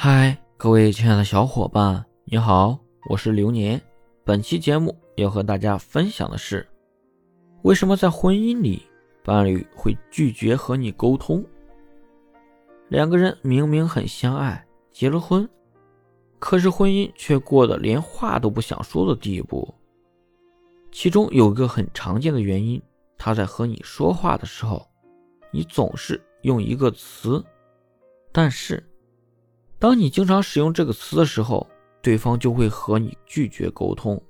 嗨，各位亲爱的小伙伴，你好，我是流年。本期节目要和大家分享的是，为什么在婚姻里伴侣会拒绝和你沟通？两个人明明很相爱，结了婚，可是婚姻却过得连话都不想说的地步。其中有一个很常见的原因，他在和你说话的时候，你总是用一个词，但是。当你经常使用这个词的时候，对方就会和你拒绝沟通。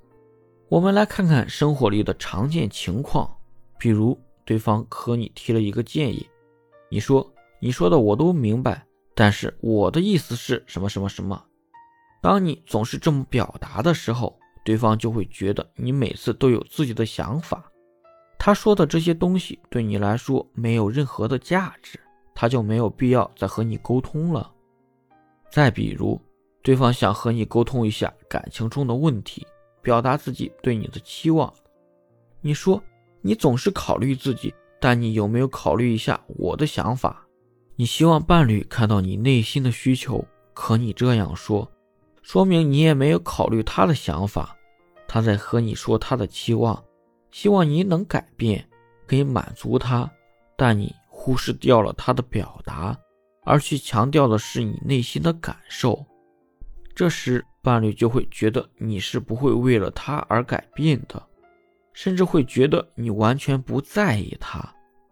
我们来看看生活里的常见情况，比如对方和你提了一个建议，你说你说的我都明白，但是我的意思是什么什么什么。当你总是这么表达的时候，对方就会觉得你每次都有自己的想法，他说的这些东西对你来说没有任何的价值，他就没有必要再和你沟通了。再比如，对方想和你沟通一下感情中的问题，表达自己对你的期望。你说你总是考虑自己，但你有没有考虑一下我的想法？你希望伴侣看到你内心的需求，可你这样说，说明你也没有考虑他的想法。他在和你说他的期望，希望你能改变，可以满足他，但你忽视掉了他的表达。而去强调的是你内心的感受，这时伴侣就会觉得你是不会为了他而改变的，甚至会觉得你完全不在意他。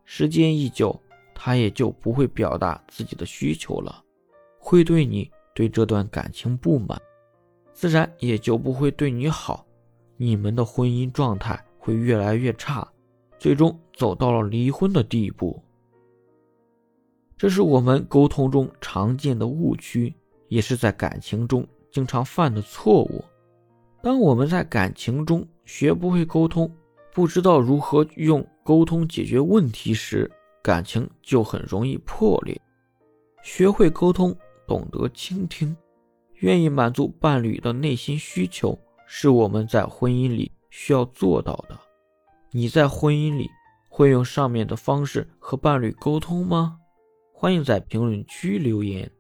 时间一久，他也就不会表达自己的需求了，会对你对这段感情不满，自然也就不会对你好，你们的婚姻状态会越来越差，最终走到了离婚的地步。这是我们沟通中常见的误区，也是在感情中经常犯的错误。当我们在感情中学不会沟通，不知道如何用沟通解决问题时，感情就很容易破裂。学会沟通，懂得倾听，愿意满足伴侣的内心需求，是我们在婚姻里需要做到的。你在婚姻里会用上面的方式和伴侣沟通吗？欢迎在评论区留言。